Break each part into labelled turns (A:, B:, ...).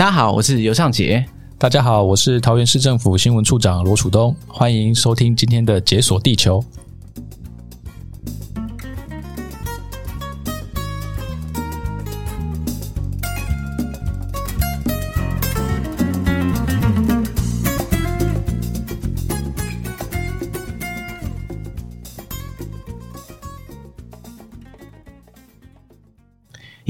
A: 大家好，我是尤尚杰。
B: 大家好，我是桃园市政府新闻处长罗楚东。欢迎收听今天的《解锁地球》。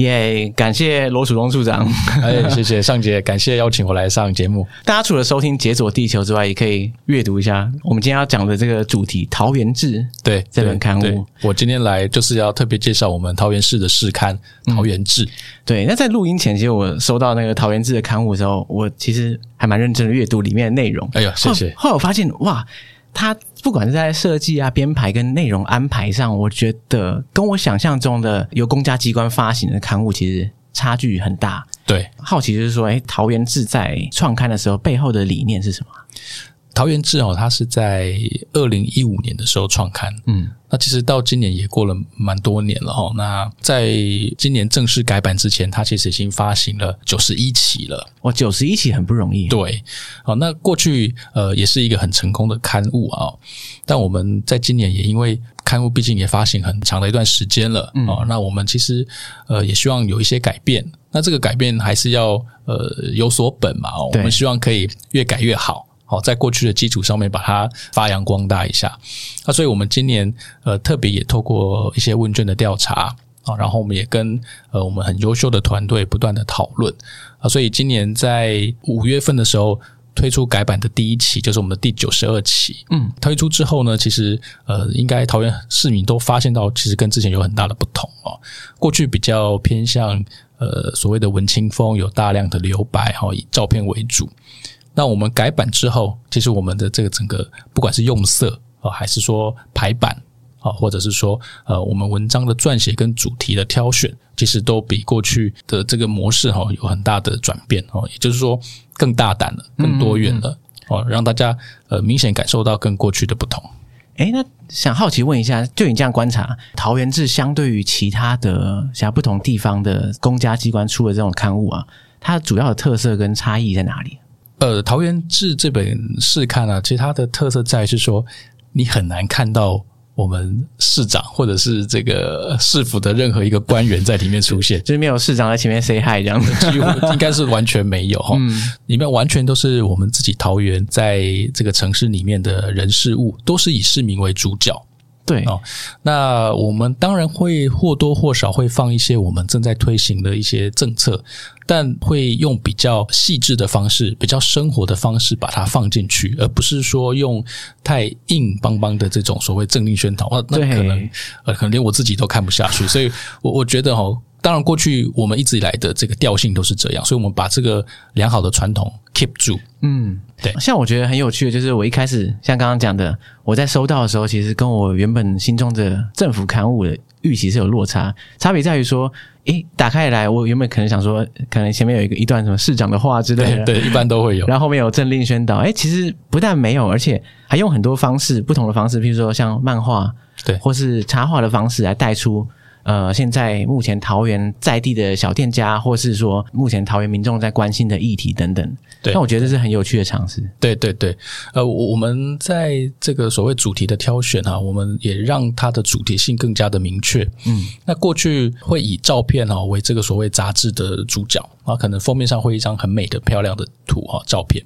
A: 耶！Yeah, 感谢罗楚东处长，
B: 哎，谢谢尚杰，感谢邀请我来上节目。
A: 大家除了收听《解锁地球》之外，也可以阅读一下我们今天要讲的这个主题《桃园志》
B: 对
A: 这本刊物。
B: 我今天来就是要特别介绍我们桃园市的市刊《桃园志》。
A: 对，那在录音前，其实我收到那个《桃园志》的刊物的时候，我其实还蛮认真的阅读里面的内容。
B: 哎呀，谢谢。
A: 后来我发现，哇！它不管是在设计啊、编排跟内容安排上，我觉得跟我想象中的由公家机关发行的刊物其实差距很大。
B: 对，
A: 好奇就是说，哎，桃园志在创刊的时候背后的理念是什么？
B: 桃园志哦，它是在二零一五年的时候创刊，嗯，那其实到今年也过了蛮多年了哈。那在今年正式改版之前，它其实已经发行了九十一期了。
A: 哇，九十一期很不容易。
B: 对，好，那过去呃也是一个很成功的刊物啊。但我们在今年也因为刊物毕竟也发行很长的一段时间了，嗯，那我们其实呃也希望有一些改变。那这个改变还是要呃有所本嘛，我们希望可以越改越好。好，在过去的基础上面把它发扬光大一下。那所以我们今年呃特别也透过一些问卷的调查啊，然后我们也跟呃我们很优秀的团队不断的讨论啊，所以今年在五月份的时候推出改版的第一期，就是我们的第九十二期。嗯，推出之后呢，其实呃应该桃园市民都发现到，其实跟之前有很大的不同哦。过去比较偏向呃所谓的文青风，有大量的留白哈，以照片为主。那我们改版之后，其实我们的这个整个不管是用色啊，还是说排版啊，或者是说呃，我们文章的撰写跟主题的挑选，其实都比过去的这个模式哈有很大的转变哦。也就是说，更大胆了，更多元了哦，让大家呃明显感受到跟过去的不同。
A: 诶，那想好奇问一下，就你这样观察，桃园志相对于其他的像不同地方的公家机关出的这种刊物啊，它主要的特色跟差异在哪里？
B: 呃，桃园志这本市刊啊，其实它的特色在是说，你很难看到我们市长或者是这个市府的任何一个官员在里面出现，
A: 就是没有市长在前面 say hi 这样子，几乎
B: 应该是完全没有 哈。嗯，里面完全都是我们自己桃园在这个城市里面的人事物，都是以市民为主角。
A: 对
B: 哦，那我们当然会或多或少会放一些我们正在推行的一些政策，但会用比较细致的方式、比较生活的方式把它放进去，而不是说用太硬邦邦的这种所谓政令宣导。那那可能呃，可能连我自己都看不下去。所以我我觉得哈，当然过去我们一直以来的这个调性都是这样，所以我们把这个良好的传统 keep 住。嗯。对，
A: 像我觉得很有趣的，就是我一开始像刚刚讲的，我在收到的时候，其实跟我原本心中的政府刊物的预期是有落差。差别在于说，诶，打开来，我原本可能想说，可能前面有一个一段什么市长的话之类的，
B: 对，对，一般都会有。
A: 然后后面有政令宣导，诶，其实不但没有，而且还用很多方式，不同的方式，譬如说像漫画，对，或是插画的方式来带出。呃，现在目前桃园在地的小店家，或是说目前桃园民众在关心的议题等等，对，那我觉得这是很有趣的尝试。
B: 对对对，呃，我们在这个所谓主题的挑选哈、啊，我们也让它的主题性更加的明确。嗯，那过去会以照片哈、啊、为这个所谓杂志的主角啊，可能封面上会一张很美的、漂亮的图哈、啊、照片。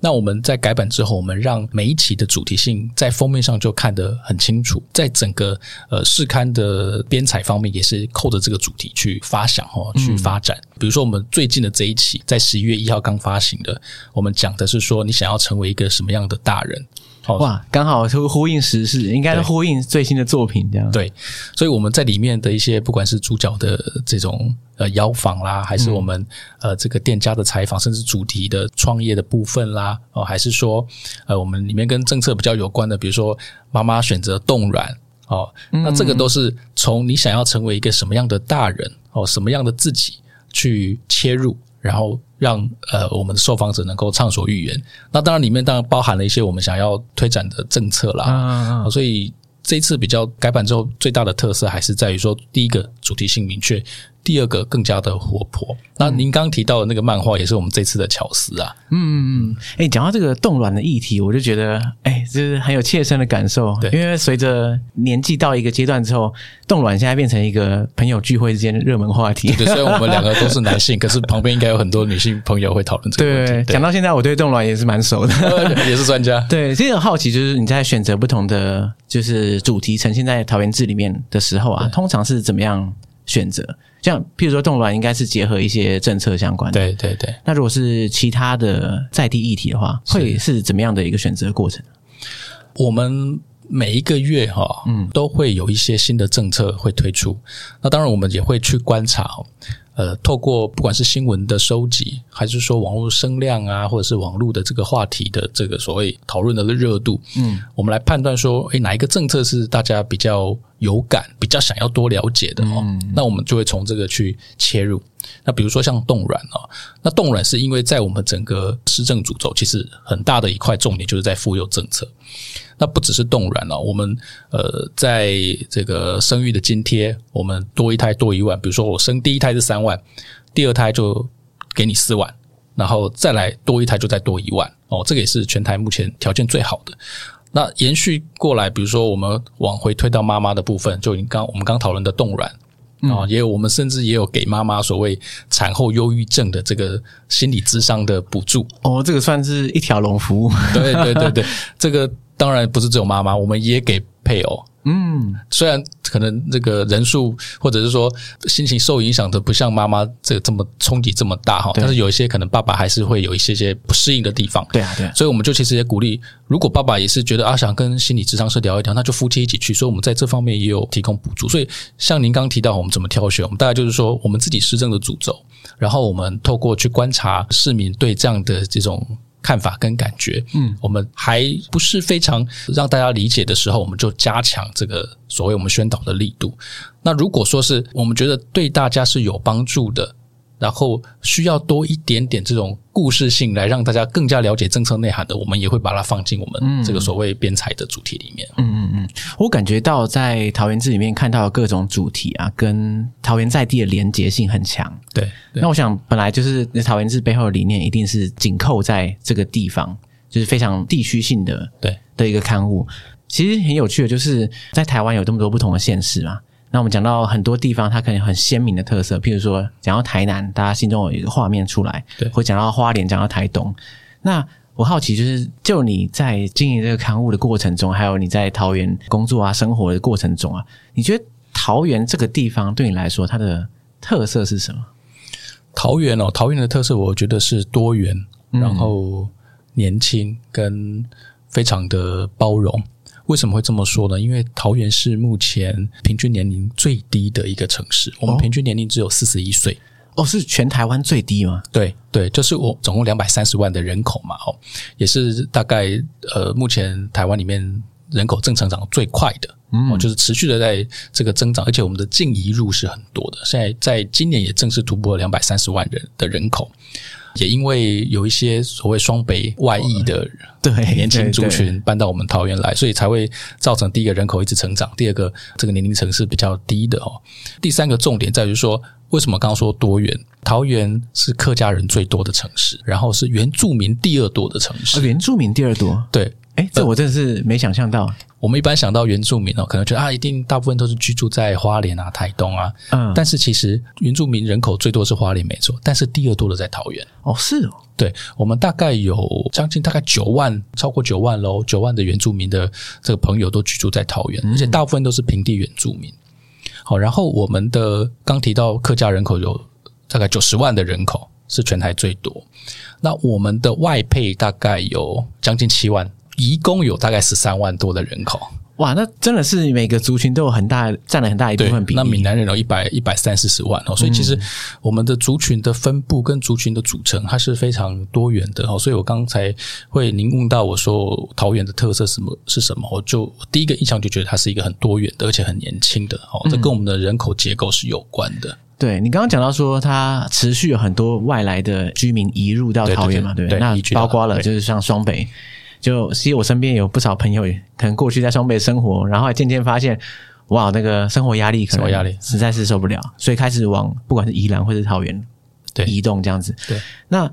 B: 那我们在改版之后，我们让每一期的主题性在封面上就看得很清楚，在整个呃试刊的编采方。面也是扣着这个主题去发想哦，去发展。比如说，我们最近的这一期，在十一月一号刚发行的，我们讲的是说，你想要成为一个什么样的大人？
A: 哇，刚好就呼应时事，应该是呼应最新的作品这样。
B: 对，所以我们在里面的一些，不管是主角的这种呃邀访啦，还是我们呃这个店家的采访，甚至主题的创业的部分啦，哦，还是说呃我们里面跟政策比较有关的，比如说妈妈选择冻卵。哦，那这个都是从你想要成为一个什么样的大人哦，什么样的自己去切入，然后让呃我们的受访者能够畅所欲言。那当然里面当然包含了一些我们想要推展的政策啦。啊，所以这一次比较改版之后，最大的特色还是在于说，第一个主题性明确，第二个更加的活泼。那您刚刚提到的那个漫画，也是我们这次的巧思啊。
A: 嗯嗯嗯。哎，讲到这个冻卵的议题，我就觉得，哎，就是很有切身的感受。对，因为随着年纪到一个阶段之后，冻卵现在变成一个朋友聚会之间的热门话题。
B: 对，虽然我们两个都是 男性，可是旁边应该有很多女性朋友会讨论这个问题。
A: 对，讲到现在，我对冻卵也是蛮熟的，
B: 也是专家。
A: 对，其实很好奇，就是你在选择不同的就是主题呈现在桃园志里面的时候啊，通常是怎么样选择？像譬如说冻卵应该是结合一些政策相关的，
B: 对对对。
A: 那如果是其他的在地议题的话，会是怎么样的一个选择过程？
B: 我们每一个月哈，嗯，都会有一些新的政策会推出。那当然，我们也会去观察。呃，透过不管是新闻的收集，还是说网络声量啊，或者是网络的这个话题的这个所谓讨论的热度，嗯，我们来判断说，诶，哪一个政策是大家比较有感、比较想要多了解的哦？嗯，那我们就会从这个去切入。那比如说像冻卵哦，那冻卵是因为在我们整个施政主轴，其实很大的一块重点就是在妇幼政策。那不只是冻卵哦，我们呃，在这个生育的津贴，我们多一胎多一万。比如说我生第一胎是三万，第二胎就给你四万，然后再来多一胎就再多一万哦。这个也是全台目前条件最好的。那延续过来，比如说我们往回推到妈妈的部分，就你刚我们刚讨论的冻卵啊，也有我们甚至也有给妈妈所谓产后忧郁症的这个心理咨商的补助
A: 哦。这个算是一条龙服务，
B: 对对对对，这个。当然不是只有妈妈，我们也给配偶。嗯，虽然可能这个人数或者是说心情受影响的不像妈妈这这么冲击这么大哈，但是有一些可能爸爸还是会有一些些不适应的地方。
A: 对啊，对啊。
B: 所以我们就其实也鼓励，如果爸爸也是觉得啊想跟心理咨商师聊一聊，那就夫妻一起去。所以我们在这方面也有提供补助。所以像您刚刚提到我们怎么挑选，我们大概就是说我们自己施政的主轴，然后我们透过去观察市民对这样的这种。看法跟感觉，嗯，我们还不是非常让大家理解的时候，我们就加强这个所谓我们宣导的力度。那如果说是我们觉得对大家是有帮助的。然后需要多一点点这种故事性来让大家更加了解政策内涵的，我们也会把它放进我们这个所谓编采的主题里面。
A: 嗯嗯嗯，我感觉到在桃园志里面看到的各种主题啊，跟桃园在地的连结性很强。
B: 对，对，
A: 那我想本来就是桃园志背后的理念，一定是紧扣在这个地方，就是非常地区性的对的一个刊物。其实很有趣的，就是在台湾有这么多不同的县市嘛。那我们讲到很多地方，它可能很鲜明的特色，譬如说讲到台南，大家心中有一个画面出来，对，或讲到花莲，讲到台东。那我好奇，就是就你在经营这个刊物的过程中，还有你在桃园工作啊、生活的过程中啊，你觉得桃园这个地方对你来说，它的特色是什么？
B: 桃园哦，桃园的特色，我觉得是多元，然后年轻跟非常的包容。为什么会这么说呢？因为桃园是目前平均年龄最低的一个城市，我们平均年龄只有四十一岁。
A: 哦，是全台湾最低吗？
B: 对对，就是我总共两百三十万的人口嘛，哦，也是大概呃，目前台湾里面人口正成长最快的，嗯，就是持续的在这个增长，而且我们的净移入是很多的，现在在今年也正式突破了两百三十万人的人口。也因为有一些所谓双北外溢的对年轻族群搬到我们桃园来，所以才会造成第一个人口一直成长，第二个这个年龄层是比较低的哦。第三个重点在于说，为什么刚刚说多元？桃园是客家人最多的城市，然后是原住民第二多的城市。
A: 原住民第二多？
B: 对。
A: 哎，这我真的是没想象到。
B: 我们一般想到原住民哦，可能觉得啊，一定大部分都是居住在花莲啊、台东啊。嗯，但是其实原住民人口最多是花莲没错，但是第二多的在桃园。
A: 哦，是哦。
B: 对，我们大概有将近大概九万，超过九万喽，九万的原住民的这个朋友都居住在桃园，而且大部分都是平地原住民。好，然后我们的刚提到客家人口有大概九十万的人口，是全台最多。那我们的外配大概有将近七万。移工有大概十三万多的人口，
A: 哇，那真的是每个族群都有很大占了很大一部分比例。
B: 那闽南人有一百一百三四十万哦，所以其实我们的族群的分布跟族群的组成，它是非常多元的哦。所以我刚才会您问到我说桃园的特色什么是什么，我就第一个印象就觉得它是一个很多元的，而且很年轻的哦。这跟我们的人口结构是有关的。嗯、
A: 对你刚刚讲到说，它持续有很多外来的居民移入到桃园嘛，对不对？那包括了就是像双北。就其实我身边有不少朋友，可能过去在双北生活，然后渐渐发现，哇，那个生活压力可能压力。实在是受不了，所以开始往不管是宜兰或是桃园对。移动这样子。
B: 对，
A: 那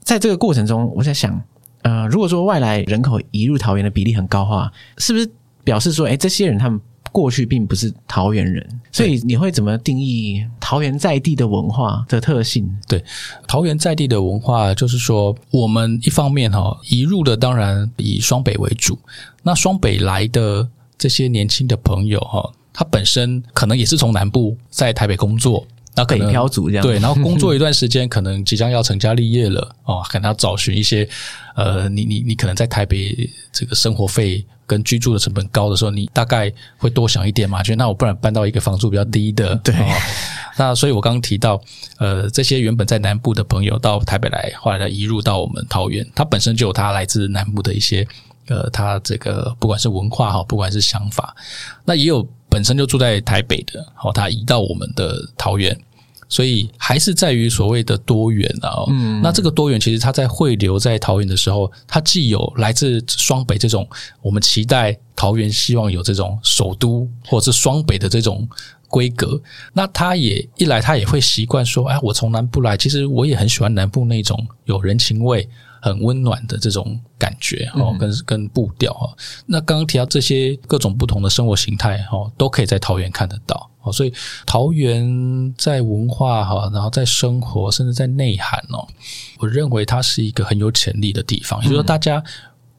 A: 在这个过程中，我在想，呃，如果说外来人口移入桃园的比例很高的话，是不是表示说，哎，这些人他们过去并不是桃园人？所以你会怎么定义桃园在地的文化的特性？
B: 对，桃园在地的文化就是说，我们一方面哈移入的当然以双北为主，那双北来的。这些年轻的朋友哈，他本身可能也是从南部在台北工作，那可能
A: 北漂族这样
B: 对，然后工作一 段时间，可能即将要成家立业了哦，可能要找寻一些呃，你你你可能在台北这个生活费跟居住的成本高的时候，你大概会多想一点嘛，觉得那我不然搬到一个房租比较低的，
A: 对、哦。
B: 那所以我刚刚提到，呃，这些原本在南部的朋友到台北来，后来移入到我们桃园，他本身就有他来自南部的一些。呃，他这个不管是文化哈，不管是想法，那也有本身就住在台北的，好，他移到我们的桃园，所以还是在于所谓的多元啊。嗯，那这个多元其实他在汇流在桃园的时候，他既有来自双北这种我们期待桃园希望有这种首都或者是双北的这种规格，那他也一来他也会习惯说，哎，我从南部来，其实我也很喜欢南部那种有人情味。很温暖的这种感觉哦，跟跟步调哈。那刚刚提到这些各种不同的生活形态哦，都可以在桃园看得到哦。所以桃园在文化哈，然后在生活，甚至在内涵哦，我认为它是一个很有潜力的地方。也就是说，大家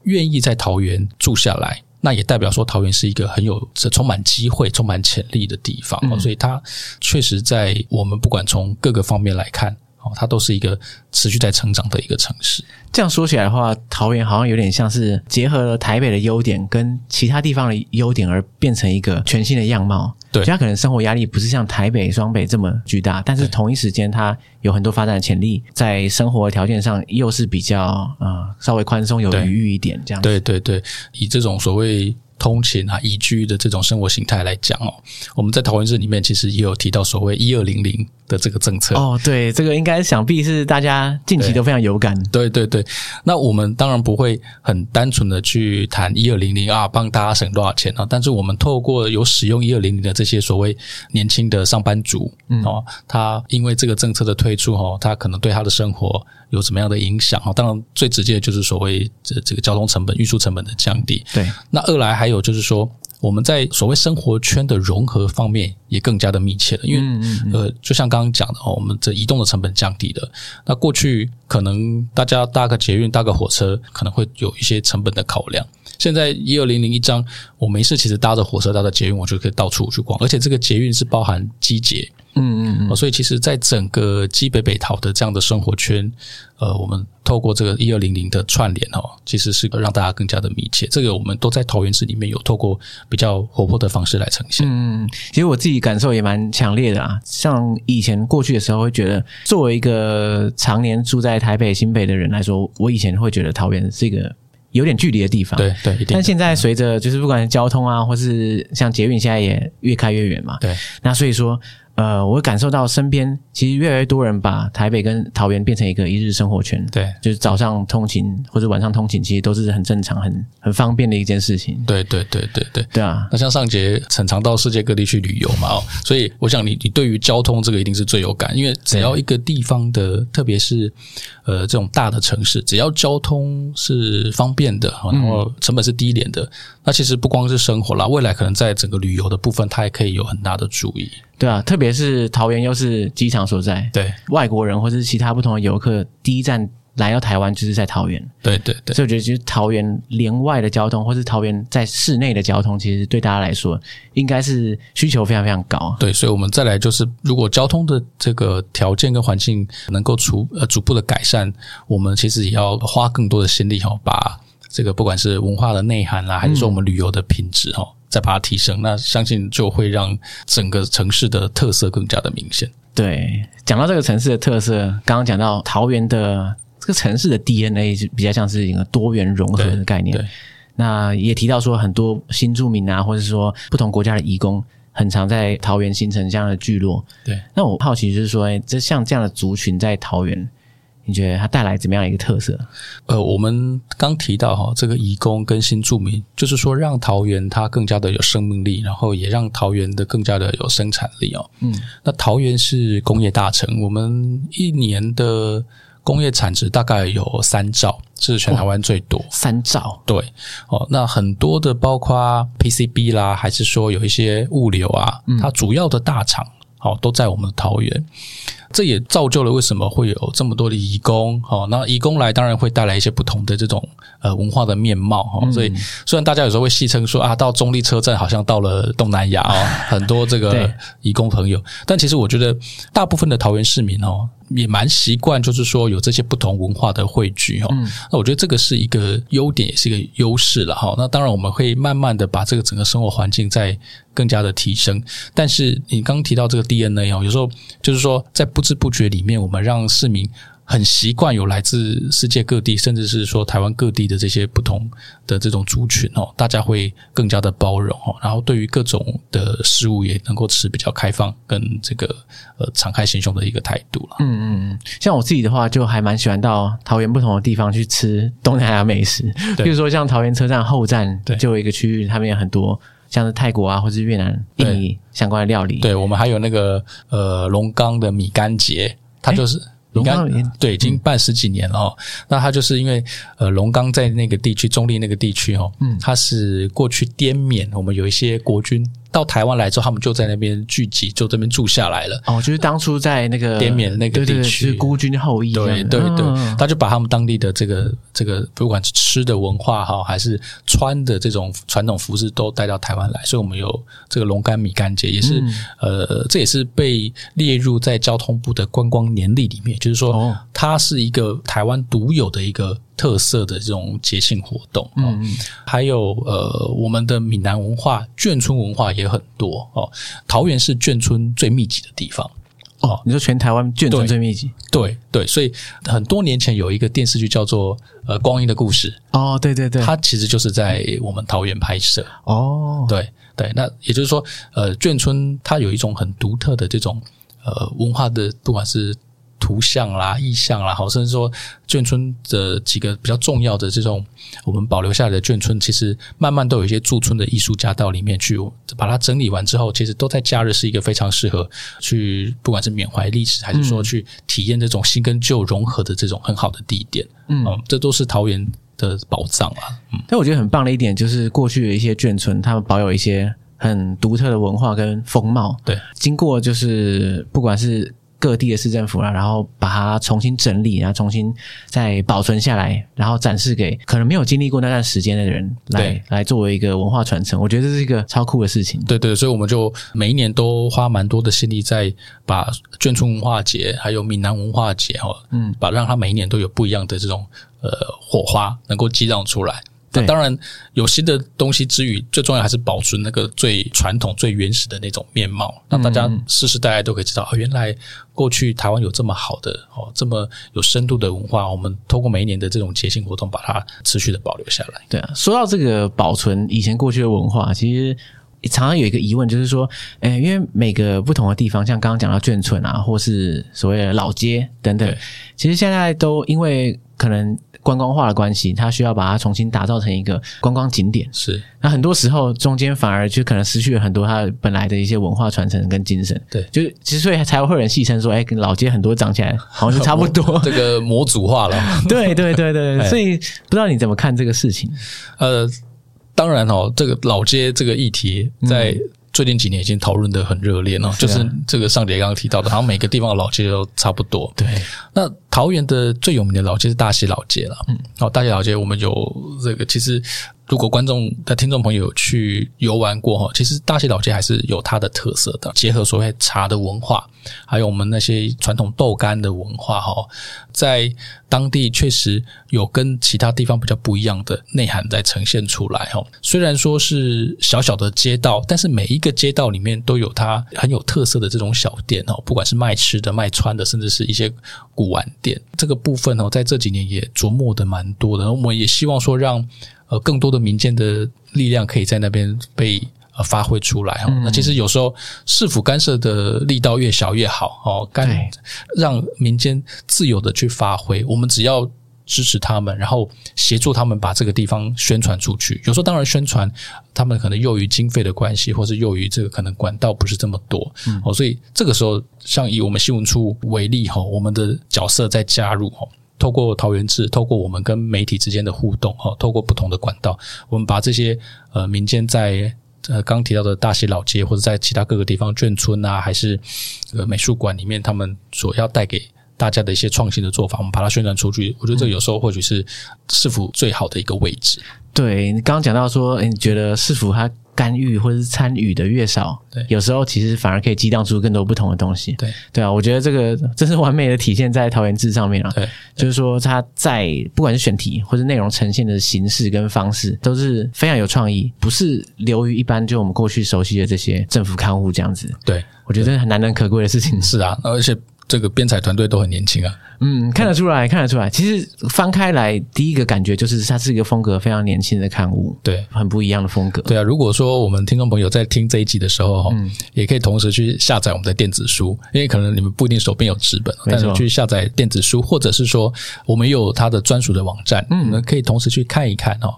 B: 愿意在桃园住下来，那也代表说桃园是一个很有充满机会、充满潜力的地方。所以它确实在我们不管从各个方面来看。它都是一个持续在成长的一个城市。
A: 这样说起来的话，桃园好像有点像是结合了台北的优点跟其他地方的优点，而变成一个全新的样貌。
B: 对，
A: 它可能生活压力不是像台北、双北这么巨大，但是同一时间它有很多发展的潜力，在生活条件上又是比较呃稍微宽松、有余裕一点这样。
B: 对对对，以这种所谓。通勤啊，宜居的这种生活形态来讲哦，我们在桃园市里面其实也有提到所谓“一二零零”的这个政策
A: 哦。对，这个应该想必是大家近期都非常有感。
B: 对对对，那我们当然不会很单纯的去谈“一二零零”啊，帮大家省多少钱啊。但是我们透过有使用“一二零零”的这些所谓年轻的上班族，嗯哦，他因为这个政策的推出哦，他可能对他的生活有什么样的影响哦？当然最直接的就是所谓这这个交通成本、运输成本的降低。
A: 对，
B: 那二来还。还有就是说，我们在所谓生活圈的融合方面也更加的密切了，因为嗯嗯嗯呃，就像刚刚讲的哦，我们这移动的成本降低了。那过去可能大家搭个捷运、搭个火车，可能会有一些成本的考量。现在一二零零一张，我没事其实搭着火车、搭着捷运，我就可以到处去逛，而且这个捷运是包含机捷。嗯嗯嗯，所以其实，在整个基北北桃的这样的生活圈，呃，我们透过这个一二零零的串联哦，其实是让大家更加的密切。这个我们都在桃园市里面有透过比较活泼的方式来呈现。
A: 嗯，其实我自己感受也蛮强烈的啊。像以前过去的时候，会觉得作为一个常年住在台北、新北的人来说，我以前会觉得桃园是一个有点距离的地方。
B: 对对，
A: 但现在随着就是不管是交通啊，或是像捷运，现在也越开越远嘛。
B: 对，
A: 那所以说。呃，我会感受到身边其实越来越多人把台北跟桃园变成一个一日生活圈。
B: 对，
A: 就是早上通勤或者晚上通勤，其实都是很正常、很很方便的一件事情。
B: 对对对对对，
A: 对啊。
B: 那像上节很常到世界各地去旅游嘛，哦，所以我想你你对于交通这个一定是最有感，因为只要一个地方的，特别是呃这种大的城市，只要交通是方便的，然后成本是低廉的，嗯，那其实不光是生活啦，未来可能在整个旅游的部分，它也可以有很大的注意。
A: 对啊，特别是桃园又是机场所在，
B: 对
A: 外国人或者是其他不同的游客，第一站来到台湾就是在桃园。
B: 对对对，
A: 所以我觉得其实桃园连外的交通，或是桃园在市内的交通，其实对大家来说应该是需求非常非常高。
B: 对，所以我们再来就是，如果交通的这个条件跟环境能够逐呃逐步的改善，我们其实也要花更多的心力哈，把这个不管是文化的内涵啦，还是说我们旅游的品质哈。嗯再把它提升，那相信就会让整个城市的特色更加的明显。
A: 对，讲到这个城市的特色，刚刚讲到桃园的这个城市的 DNA 是比较像是一个多元融合的概念。
B: 对，对，
A: 那也提到说很多新住民啊，或者说不同国家的移工，很常在桃园形成这样的聚落。
B: 对，
A: 那我好奇就是说，这像这样的族群在桃园。你觉得它带来怎么样一个特色？
B: 呃，我们刚提到哈，这个移工跟新住民，就是说让桃园它更加的有生命力，然后也让桃园的更加的有生产力哦。嗯，那桃园是工业大城，我们一年的工业产值大概有三兆，是全台湾最多。
A: 三兆，
B: 对哦。那很多的包括 PCB 啦，还是说有一些物流啊，它主要的大厂哦都在我们的桃园。这也造就了为什么会有这么多的移工，哈，那移工来当然会带来一些不同的这种呃文化的面貌，哈，所以虽然大家有时候会戏称说啊，到中立车站好像到了东南亚哦，很多这个移工朋友，但其实我觉得大部分的桃园市民哦。也蛮习惯，就是说有这些不同文化的汇聚哈。那我觉得这个是一个优点，也是一个优势了哈。那当然我们会慢慢的把这个整个生活环境再更加的提升。但是你刚刚提到这个 DNA 哦，有时候就是说在不知不觉里面，我们让市民。很习惯有来自世界各地，甚至是说台湾各地的这些不同的这种族群哦，大家会更加的包容哦，然后对于各种的事物也能够持比较开放跟这个呃敞开心胸的一个态度了。
A: 嗯嗯嗯，像我自己的话，就还蛮喜欢到桃园不同的地方去吃东南亚美食，比如说像桃园车站后站，对，就有一个区域，他们有很多像是泰国啊或是越南、印尼相关的料理。
B: 对，我们还有那个呃龙岗的米干节，它就是。欸龙岗对，已经办十几年了哦。嗯、那它就是因为呃，龙岗在那个地区，中立那个地区哦，嗯，它是过去滇缅，我们有一些国军。到台湾来之后，他们就在那边聚集，就这边住下来了。
A: 哦，就是当初在那个
B: 滇缅那个地区，是
A: 孤军后裔。
B: 对对对，哦、他就把他们当地的这个这个，不管是吃的文化哈，还是穿的这种传统服饰，都带到台湾来。所以，我们有这个龙干米干节，也是、嗯、呃，这也是被列入在交通部的观光年历里面，就是说，哦、它是一个台湾独有的一个。特色的这种节庆活动，嗯嗯，还有呃，我们的闽南文化、眷村文化也很多哦。桃园是眷村最密集的地方
A: 哦。你说全台湾眷村最密集？
B: 对对，所以很多年前有一个电视剧叫做《呃光阴的故事》
A: 哦，对对对，
B: 它其实就是在我们桃园拍摄哦。对对，那也就是说，呃，眷村它有一种很独特的这种呃文化的，不管是。图像啦、意象啦，好，甚至说眷村的几个比较重要的这种我们保留下来的眷村，其实慢慢都有一些驻村的艺术家到里面去把它整理完之后，其实都在假日是一个非常适合去，不管是缅怀历史，还是说去体验这种新跟旧融合的这种很好的地点。嗯，这都是桃园的宝藏啊。嗯，
A: 但我觉得很棒的一点就是过去的一些眷村，他们保有一些很独特的文化跟风貌。
B: 对，
A: 经过就是不管是。各地的市政府啊，然后把它重新整理，然后重新再保存下来，然后展示给可能没有经历过那段时间的人来来作为一个文化传承。我觉得这是一个超酷的事情。
B: 对对，所以我们就每一年都花蛮多的心力在把眷村文化节还有闽南文化节哦，嗯，把让它每一年都有不一样的这种呃火花能够激荡出来。对，当然有新的东西之余，最重要还是保存那个最传统、最原始的那种面貌，让大家世世代代都可以知道，哦，原来过去台湾有这么好的哦，这么有深度的文化。我们通过每一年的这种节庆活动，把它持续的保留下来。
A: 对啊，说到这个保存以前过去的文化，其实常常有一个疑问，就是说，诶，因为每个不同的地方，像刚刚讲到眷村啊，或是所谓的老街等等，其实现在都因为可能。观光化的关系，它需要把它重新打造成一个观光景点。
B: 是，
A: 那很多时候中间反而就可能失去了很多它本来的一些文化传承跟精神。
B: 对，
A: 就其实所以才会有人戏称说，哎，跟老街很多长起来好像是差不多，
B: 这个模组化了。
A: 对对对对，所以不知道你怎么看这个事情？
B: 呃，当然哦，这个老街这个议题在。嗯最近几年已经讨论的很热烈了，就是这个上杰刚刚提到的，好像每个地方的老街都差不多。
A: 对，
B: 那桃园的最有名的老街是大溪老街了。嗯，好，大溪老街我们有这个其实。如果观众的听众朋友去游玩过哈，其实大溪老街还是有它的特色的，结合所谓茶的文化，还有我们那些传统豆干的文化哈，在当地确实有跟其他地方比较不一样的内涵在呈现出来哈。虽然说是小小的街道，但是每一个街道里面都有它很有特色的这种小店哦，不管是卖吃的、卖穿的，甚至是一些古玩店，这个部分哦，在这几年也琢磨的蛮多的。我们也希望说让。呃，更多的民间的力量可以在那边被呃发挥出来哈。那其实有时候市府干涉的力道越小越好哦，干让民间自由的去发挥，我们只要。支持他们，然后协助他们把这个地方宣传出去。有时候，当然宣传他们可能由于经费的关系，或是由于这个可能管道不是这么多，嗯，哦，所以这个时候，像以我们新闻处为例，哈，我们的角色在加入，哈，透过桃园志，透过我们跟媒体之间的互动，哈，透过不同的管道，我们把这些呃民间在呃刚刚提到的大溪老街，或者在其他各个地方眷村啊，还是呃美术馆里面，他们所要带给。大家的一些创新的做法，我们把它宣传出去。我觉得这有时候或许是市府最好的一个位置。
A: 对，你刚刚讲到说，诶，你觉得市府它干预或者是参与的越少，对，有时候其实反而可以激荡出更多不同的东西。
B: 对，
A: 对啊，我觉得这个这是完美的体现在桃园志上面啊。
B: 对，
A: 就是说它在不管是选题或者内容呈现的形式跟方式，都是非常有创意，不是流于一般就我们过去熟悉的这些政府刊物这样子。
B: 对，
A: 我觉得很难能可贵的事情。
B: 是啊，而且。这个编采团队都很年轻啊，
A: 嗯，看得出来，看得出来。其实翻开来，第一个感觉就是它是一个风格非常年轻的刊物，
B: 对，
A: 很不一样的风格。
B: 对啊，如果说我们听众朋友在听这一集的时候，嗯，也可以同时去下载我们的电子书，因为可能你们不一定手边有纸本，但是去下载电子书，或者是说我们有它的专属的网站，嗯，可以同时去看一看哦。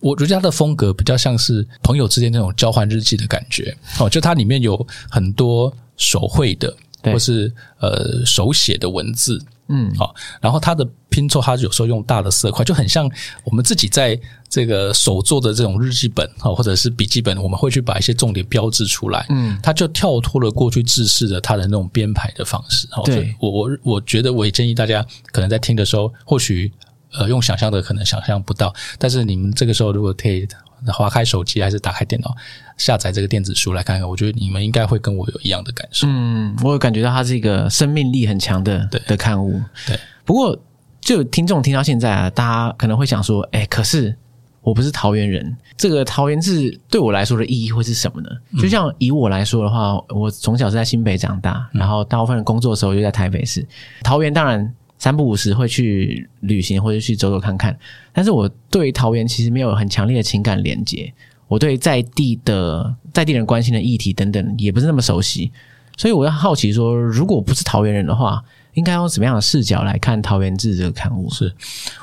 B: 我觉得它的风格比较像是朋友之间那种交换日记的感觉，哦，就它里面有很多手绘的。或是呃手写的文字，嗯，好，然后它的拼凑，它有时候用大的色块，就很像我们自己在这个手做的这种日记本啊，或者是笔记本，我们会去把一些重点标志出来，嗯，它就跳脱了过去制式的它的那种编排的方式，哦对，我我我觉得我也建议大家可能在听的时候，或许呃用想象的可能想象不到，但是你们这个时候如果可以。划开手机还是打开电脑，下载这个电子书来看看，我觉得你们应该会跟我有一样的感受。
A: 嗯，我有感觉到它是一个生命力很强的的刊物。
B: 对，
A: 不过就听众听到现在啊，大家可能会想说，哎，可是我不是桃园人，这个桃园是对我来说的意义会是什么呢？就像以我来说的话，我从小是在新北长大，然后大部分工作的时候就在台北市。桃园当然。三不五时会去旅行或者去走走看看，但是我对桃园其实没有很强烈的情感连接。我对在地的在地人关心的议题等等也不是那么熟悉，所以我要好奇说，如果不是桃园人的话，应该用什么样的视角来看《桃园志》这个刊物？
B: 是，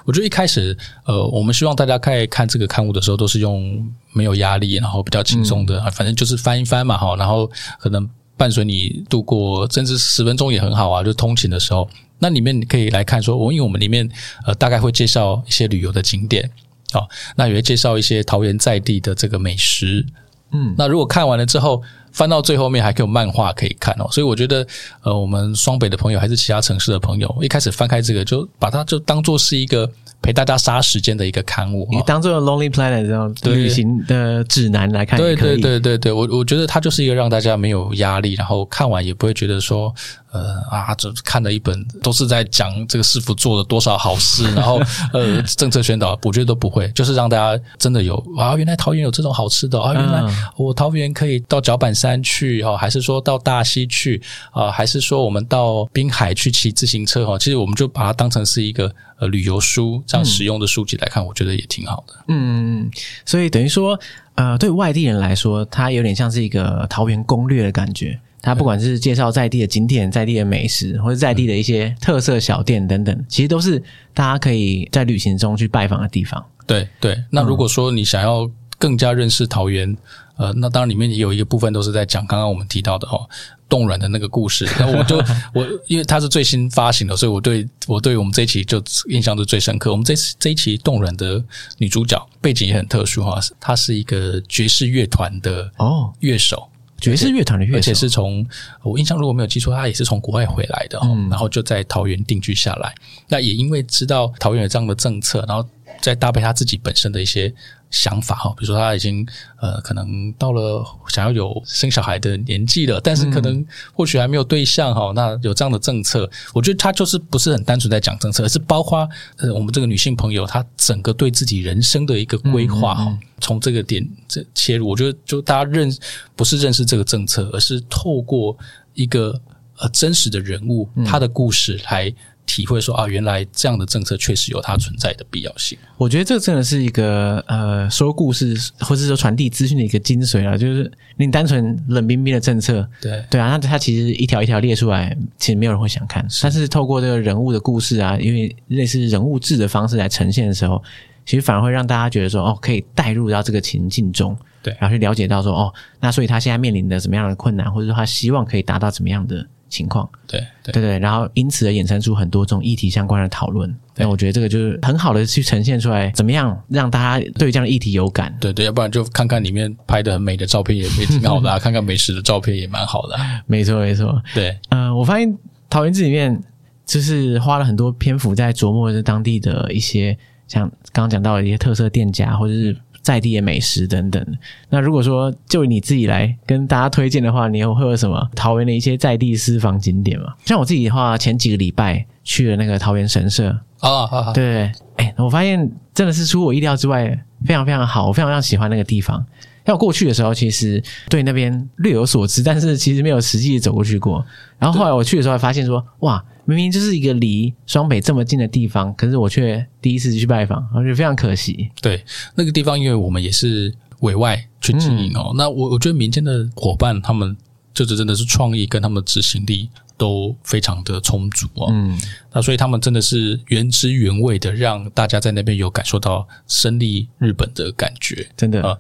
B: 我觉得一开始，呃，我们希望大家在看这个刊物的时候，都是用没有压力，然后比较轻松的，嗯、反正就是翻一翻嘛，哈，然后可能伴随你度过，甚至十分钟也很好啊，就通勤的时候。那里面你可以来看说，我因为我们里面呃大概会介绍一些旅游的景点，好，那也会介绍一些桃园在地的这个美食，嗯，那如果看完了之后，翻到最后面还可以有漫画可以看哦，所以我觉得呃我们双北的朋友还是其他城市的朋友，一开始翻开这个就把它就当做是一个。陪大家杀时间的一个刊物，
A: 你当做 Lonely Planet 这样旅行的指南来看，
B: 对对对对对，我我觉得它就是一个让大家没有压力，然后看完也不会觉得说，呃啊，这看了一本都是在讲这个师傅做了多少好事，然后呃政策宣导，我觉得都不会，就是让大家真的有啊，原来桃园有这种好吃的啊，原来我桃园可以到脚板山去哈，还是说到大溪去啊，还是说我们到滨海去骑自行车哈，其实我们就把它当成是一个。呃，旅游书这样使用的书籍来看，嗯，我觉得也挺好的。
A: 嗯，所以等于说，呃，对外地人来说，它有点像是一个桃园攻略的感觉。它不管是介绍在地的景点、在地的美食，或者在地的一些特色小店等等，其实都是大家可以在旅行中去拜访的地方。
B: 对对。那如果说你想要更加认识桃园，呃，那当然里面也有一个部分都是在讲刚刚我们提到的哦。冻卵的那个故事，那我就 我因为它是最新发行的，所以我对我对我们这一期就印象是最深刻。我们这次这一期冻卵的女主角背景也很特殊哈，她是一个爵士乐团的哦乐手，
A: 爵士乐团的乐手，
B: 而且是从我印象如果没有记错，他也是从国外回来的，嗯，然后就在桃园定居下来。那也因为知道桃园有这样的政策，然后再搭配他自己本身的一些。想法哈，比如说他已经呃，可能到了想要有生小孩的年纪了，但是可能或许还没有对象哈。那有这样的政策，我觉得他就是不是很单纯在讲政策，而是包括呃我们这个女性朋友她整个对自己人生的一个规划哈。从这个点这切入，我觉得就大家认不是认识这个政策，而是透过一个呃真实的人物他的故事来。体会说啊，原来这样的政策确实有它存在的必要性。
A: 我觉得这真的是一个呃，说故事或者说传递资讯的一个精髓啊，就是你单纯冷冰冰的政策，
B: 对
A: 对啊，那它其实一条一条列出来，其实没有人会想看。是但是透过这个人物的故事啊，因为类似人物志的方式来呈现的时候，其实反而会让大家觉得说，哦，可以带入到这个情境中。
B: 对，
A: 然后去了解到说，哦，那所以他现在面临的什么样的困难，或者说他希望可以达到怎么样的情况？
B: 对，对，
A: 对，对，然后因此而衍生出很多这种议题相关的讨论。那我觉得这个就是很好的去呈现出来，怎么样让大家对这样的议题有感？
B: 对对，要不然就看看里面拍的很美的照片也也挺好的啊，看看美食的照片也蛮好的啊。
A: 没错，没错。
B: 对，
A: 嗯、呃，我发现桃园志里面就是花了很多篇幅在琢磨这当地的一些，像刚刚讲到的一些特色店家，或者是。在地的美食等等。那如果说就你自己来跟大家推荐的话，你有会有什么桃园的一些在地私房景点吗？像我自己的话，前几个礼拜去了那个桃园神社
B: 啊，
A: 对，哎、欸，我发现真的是出我意料之外，非常非常好，我非常非常喜欢那个地方。像我过去的时候，其实对那边略有所知，但是其实没有实际走过去过。然后后来我去的时候，还发现说，哇，明明就是一个离双北这么近的地方，可是我却第一次去拜访，我觉得非常可惜。
B: 对，那个地方，因为我们也是委外去经营哦。嗯、那我我觉得民间的伙伴，他们就是真的是创意跟他们的执行力都非常的充足哦。嗯，那所以他们真的是原汁原味的，让大家在那边有感受到身历日本的感觉，
A: 真的啊。
B: 呃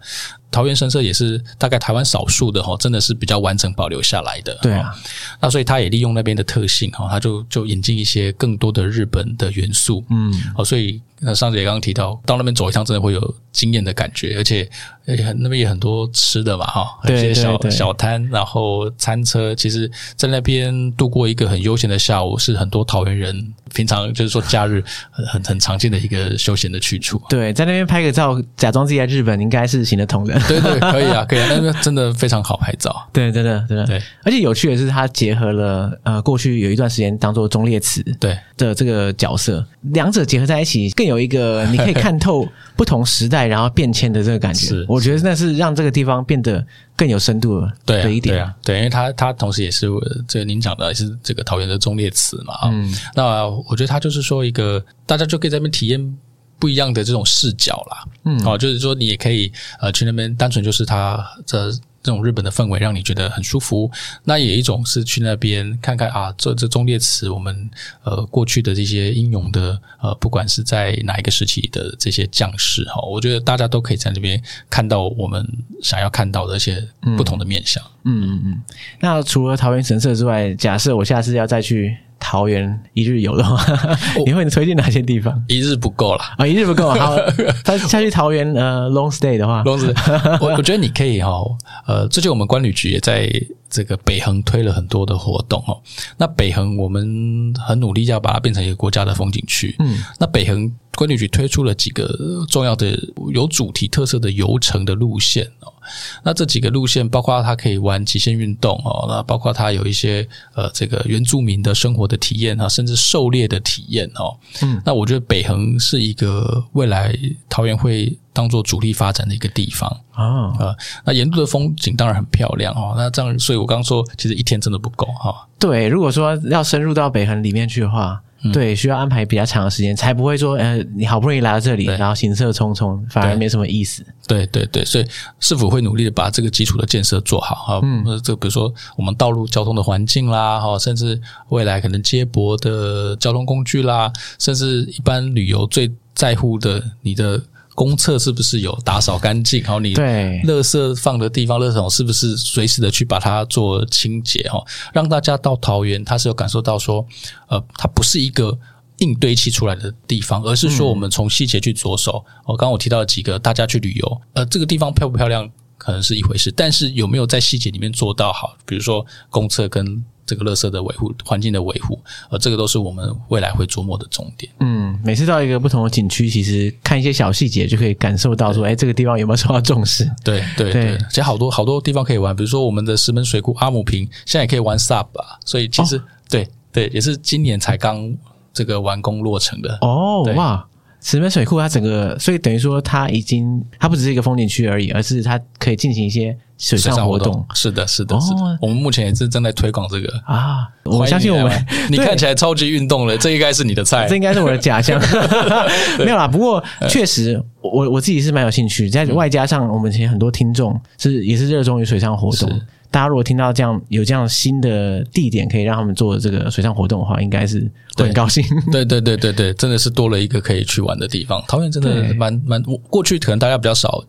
B: 桃园神社也是大概台湾少数的哈，真的是比较完整保留下来的。
A: 对啊，
B: 那所以他也利用那边的特性哈，他就就引进一些更多的日本的元素。嗯，哦，所以那上次也刚刚提到，到那边走一趟真的会有惊艳的感觉，而且也很那边也很多吃的嘛哈，一些小小摊，然后餐车，其实在那边度过一个很悠闲的下午，是很多桃园人平常就是说假日很很很常见的一个休闲的去处。
A: 对，在那边拍个照，假装自己在日本，应该是行得通的。
B: 对对，可以啊，可以啊，那个真的非常好拍照。
A: 对，真的，真的。对，而且有趣的是，它结合了呃，过去有一段时间当做忠烈祠对的这个角色，两者结合在一起，更有一个你可以看透不同时代然后变迁的这个感觉。是，我觉得那是让这个地方变得更有深度了对一点。
B: 对啊，对，因为它它同时也是这个您讲的也是这个桃园的忠烈祠嘛。嗯，那我觉得它就是说一个大家就可以在那边体验。不一样的这种视角啦，嗯，哦，就是说你也可以呃去那边，单纯就是它这这种日本的氛围让你觉得很舒服。那也一种是去那边看看啊，这这忠烈祠我们呃过去的这些英勇的呃，不管是在哪一个时期的这些将士哈，我觉得大家都可以在那边看到我们想要看到的一些不同的面相。
A: 嗯嗯嗯。那除了桃园神社之外，假设我下次要再去。桃园一日游的话，你会推荐哪些地方？
B: 一日不够啦，
A: 啊，一日不够。好，他下去桃园呃，long stay 的话
B: ，long stay，我我觉得你可以哈，呃，最近我们观旅局也在这个北横推了很多的活动哦。那北横我们很努力要把它变成一个国家的风景区。嗯，那北横管理局推出了几个重要的有主题特色的游程的路线哦。那这几个路线包括它可以玩极限运动哦，那包括它有一些呃这个原住民的生活的体验啊，甚至狩猎的体验哦。嗯，那我觉得北横是一个未来桃园会当做主力发展的一个地方啊。呃，那沿路的风景当然很漂亮哦。那这样，所以我刚刚说，其实一天真的不够哈。
A: 对，如果说要深入到北横里面去的话。对，需要安排比较长的时间，才不会说，呃，你好不容易来到这里，然后行色匆匆，反而没什么意思。
B: 对对对，所以是否会努力的把这个基础的建设做好哈。嗯，这比如说我们道路交通的环境啦，哈，甚至未来可能接驳的交通工具啦，甚至一般旅游最在乎的你的。公厕是不是有打扫干净？好，你对垃圾放的地方，垃圾桶是不是随时的去把它做清洁？哈，让大家到桃园，他是有感受到说，呃，它不是一个硬堆砌出来的地方，而是说我们从细节去着手。我刚刚我提到了几个，大家去旅游，呃，这个地方漂不漂亮可能是一回事，但是有没有在细节里面做到好？比如说公厕跟。这个垃圾的维护、环境的维护，呃，这个都是我们未来会琢磨的重点。
A: 嗯，每次到一个不同的景区，其实看一些小细节，就可以感受到说，哎对，这个地方有没有受到重视？
B: 对对对，其实好多好多地方可以玩，比如说我们的石门水库阿姆坪，现在也可以玩 SUP 啊。所以其实、哦、对对，也是今年才刚这个完工落成的。
A: 哦，对哇。石门水库它整个，所以等于说它已经它不只是一个风景区而已，而是它可以进行一些水上活
B: 动。是的，是的，是的。哦、我们目前也是正在推广这个
A: 啊。我相信我们，
B: 你看起来超级运动了，这应该是你的菜，
A: 这应该是我的假象。没有啦，不过确实，我我自己是蛮有兴趣，在外加上我们其实很多听众是也是热衷于水上活动。大家如果听到这样有这样新的地点可以让他们做这个水上活动的话，应该是会很高兴。
B: 对对对对对，真的是多了一个可以去玩的地方。桃园真的蛮蛮，过去可能大家比较少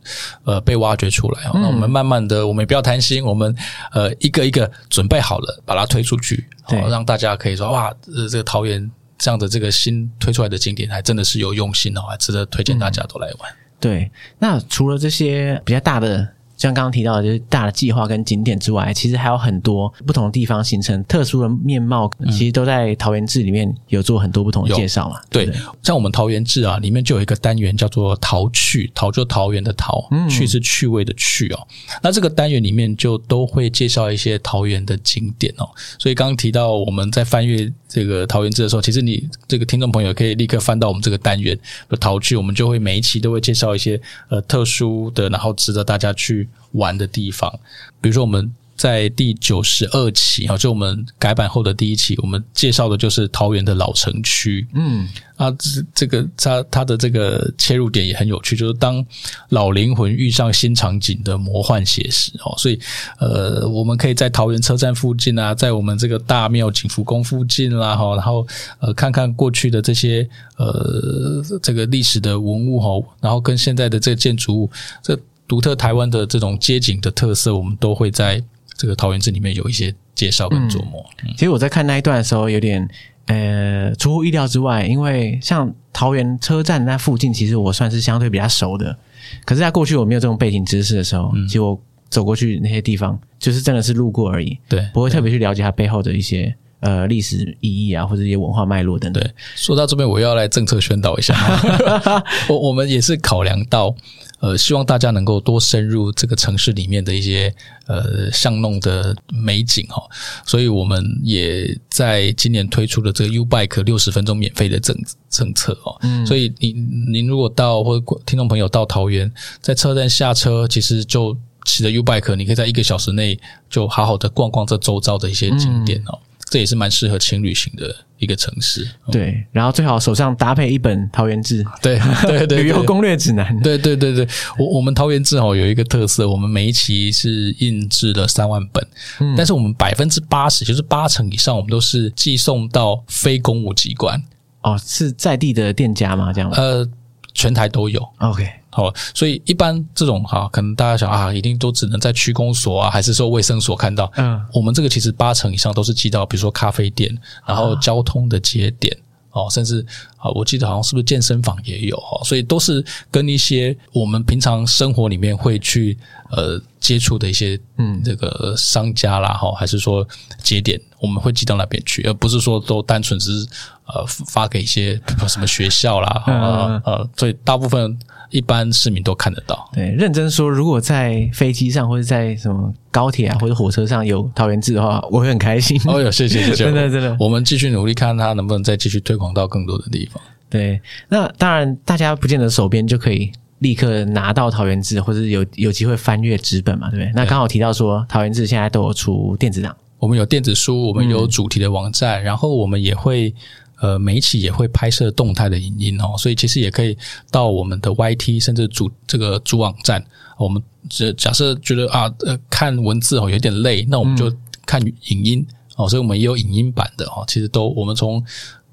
B: 呃被挖掘出来。那我们慢慢的，我们也不要贪心，我们呃一个一个准备好了，把它推出去，好让大家可以说哇，呃这个桃园这样的这个新推出来的景点，还真的是有用心哦，还值得推荐大家都来玩。
A: 对，那除了这些比较大的。像刚刚提到的，就是大的计划跟景点之外，其实还有很多不同的地方形成特殊的面貌，其实都在桃园志里面有做很多不同的介绍嘛。
B: 对，对，像我们桃园志啊，里面就有一个单元叫做“桃趣”，桃就桃园的桃，趣是趣味的趣哦。那这个单元里面就都会介绍一些桃园的景点哦。所以刚刚提到我们在翻阅这个桃园志的时候，其实你这个听众朋友可以立刻翻到我们这个单元的桃趣，我们就会每一期都会介绍一些呃特殊的，然后值得大家去。玩的地方，比如说我们在第九十二期啊，就我们改版后的第一期，我们介绍的就是桃园的老城区。嗯，啊，这这个它它的这个切入点也很有趣，就是当老灵魂遇上新场景的魔幻写实哦。所以呃，我们可以在桃园车站附近啊，在我们这个大庙景福宫附近啦，哈，然后呃，看看过去的这些呃这个历史的文物哈，然后跟现在的这个建筑物这。独特台湾的这种街景的特色，我们都会在这个桃园志里面有一些介绍跟琢磨。
A: 嗯，其实我在看那一段的时候，有点呃出乎意料之外，因为像桃园车站那附近，其实我算是相对比较熟的。可是，在过去我没有这种背景知识的时候，嗯，其实我走过去那些地方，就是真的是路过而已，
B: 对，
A: 不会特别去了解它背后的一些呃历史意义啊，或者一些文化脉络等等。
B: 对，说到这边，我要来政策宣导一下，我我们也是考量到。呃，希望大家能够多深入这个城市里面的一些呃巷弄的美景哈，所以我们也在今年推出了这个 U Bike 六十分钟免费的政政策哦。嗯，所以您您如果到或者听众朋友到桃园，在车站下车，其实就骑着 U Bike，你可以在一个小时内就好好的逛逛这周遭的一些景点哦。这也是蛮适合轻旅行的一个城市，
A: 对。然后最好手上搭配一本《桃园志》，
B: 对对对，
A: 旅游攻略指南。
B: 对对对对，我我们《桃园志》哦有一个特色，我们每一期是印制了三万本，嗯，但是我们百分之八十，就是八成以上，我们都是寄送到非公务机关。
A: 哦，是在地的店家吗？这样？
B: 呃，全台都有。
A: OK。
B: 好，所以一般这种哈，可能大家想啊，一定都只能在区公所啊，还是说卫生所看到。嗯，我们这个其实八成以上都是寄到，比如说咖啡店，然后交通的节点哦，甚至啊，我记得好像是不是健身房也有哈，所以都是跟一些我们平常生活里面会去呃接触的一些嗯这个商家啦哈，还是说节点，我们会寄到那边去，而不是说都单纯只是呃发给一些什么学校啦啊呃，所以大部分。一般市民都看得到。
A: 对，认真说，如果在飞机上或者在什么高铁啊或者火车上有桃园志的话，我会很开心。
B: 哦哟，谢谢谢谢，
A: 真的真的。
B: 我们继续努力，看它能不能再继续推广到更多的地方。
A: 对，那当然，大家不见得手边就可以立刻拿到桃园志，或者有有机会翻阅纸本嘛，对不对？那刚好提到说，桃园志现在都有出电子档，
B: 我们有电子书，我们有主题的网站，嗯、然后我们也会。呃，每一期也会拍摄动态的影音哦，所以其实也可以到我们的 YT 甚至主这个主网站。我们这假设觉得啊，呃，看文字哦有点累，那我们就看影音哦，所以我们也有影音版的哦。其实都我们从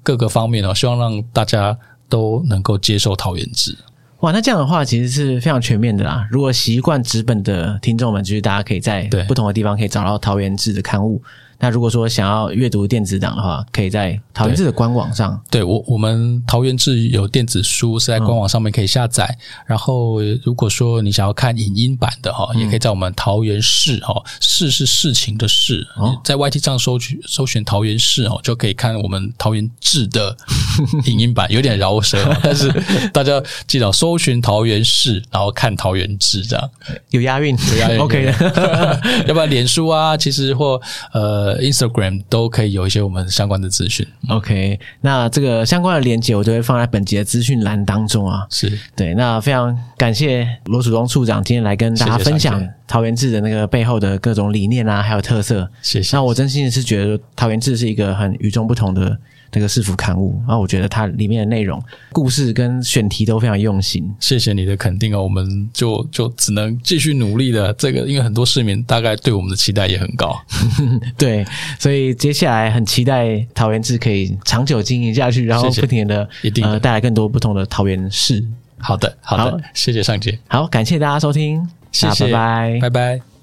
B: 各个方面哦，希望让大家都能够接受桃园志。
A: 哇，那这样的话其实是非常全面的啦。如果习惯纸本的听众们，就是大家可以在不同的地方可以找到桃园志的刊物。那如果说想要阅读电子档的话，可以在桃园志的官网上。
B: 对，对我，我们桃园志有电子书是在官网上面可以下载。嗯、然后，如果说你想要看影音版的哈，嗯、也可以在我们桃园市哈，市是事情的事，哦、在 YT 上搜取搜寻桃园市哦，就可以看我们桃园志的 影音版，有点饶舌，但是大家记得搜寻桃园市，然后看桃园志这样，
A: 有押韵，
B: 有押韵，
A: OK 的。
B: 要不然脸书啊，其实或呃。呃 Instagram 都可以有一些我们相关的资讯。
A: OK，那这个相关的链接我都会放在本集的资讯栏当中啊。
B: 是
A: 对，那非常感谢罗曙东处长今天来跟大家分享桃园志的那个背后的各种理念啊，还有特色。
B: 谢谢。
A: 那我真心是觉得桃园志是一个很与众不同的。这个市府刊物，然后我觉得它里面的内容、故事跟选题都非常用心。
B: 谢谢你的肯定哦，我们就就只能继续努力的。这个因为很多市民大概对我们的期待也很高，
A: 对，所以接下来很期待桃园市可以长久经营下去，然后不停的
B: 一定
A: 呃带来更多不同的桃园市。
B: 好的，好的，好谢谢尚杰，
A: 好，感谢大家收听，
B: 谢谢，拜拜，
A: 拜拜。